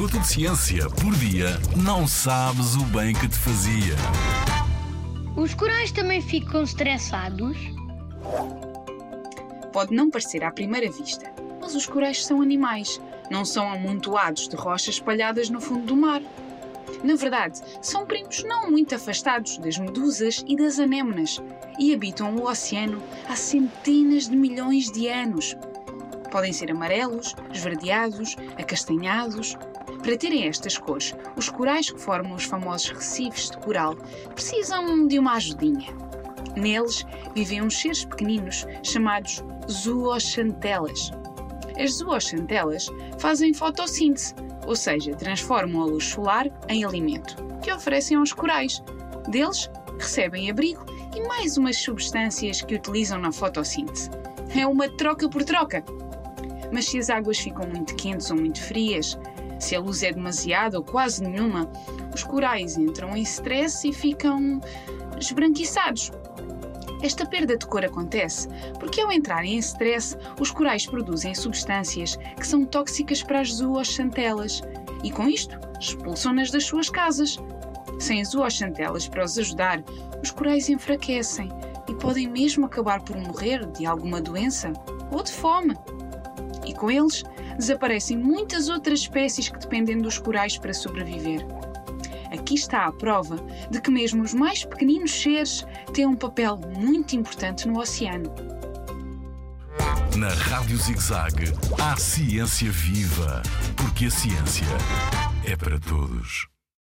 minuto de ciência por dia, não sabes o bem que te fazia. Os corais também ficam estressados? Pode não parecer à primeira vista, mas os corais são animais, não são amontoados de rochas espalhadas no fundo do mar. Na verdade, são primos não muito afastados das medusas e das anêmonas e habitam o oceano há centenas de milhões de anos. Podem ser amarelos, esverdeados, acastanhados. Para terem estas cores, os corais que formam os famosos recifes de coral precisam de uma ajudinha. Neles vivem uns seres pequeninos chamados zooxantelas. As zooxantelas fazem fotossíntese, ou seja, transformam a luz solar em alimento, que oferecem aos corais. Deles recebem abrigo e mais umas substâncias que utilizam na fotossíntese. É uma troca por troca. Mas se as águas ficam muito quentes ou muito frias, se a luz é demasiada ou quase nenhuma, os corais entram em stress e ficam esbranquiçados. Esta perda de cor acontece porque, ao entrarem em stress, os corais produzem substâncias que são tóxicas para as zooxantelas e, com isto, expulsam-nas das suas casas. Sem as zooxantelas para os ajudar, os corais enfraquecem e podem mesmo acabar por morrer de alguma doença ou de fome. E com eles, desaparecem muitas outras espécies que dependem dos corais para sobreviver. Aqui está a prova de que mesmo os mais pequeninos seres têm um papel muito importante no oceano. Na Rádio ZigZag, há ciência viva, porque a ciência é para todos.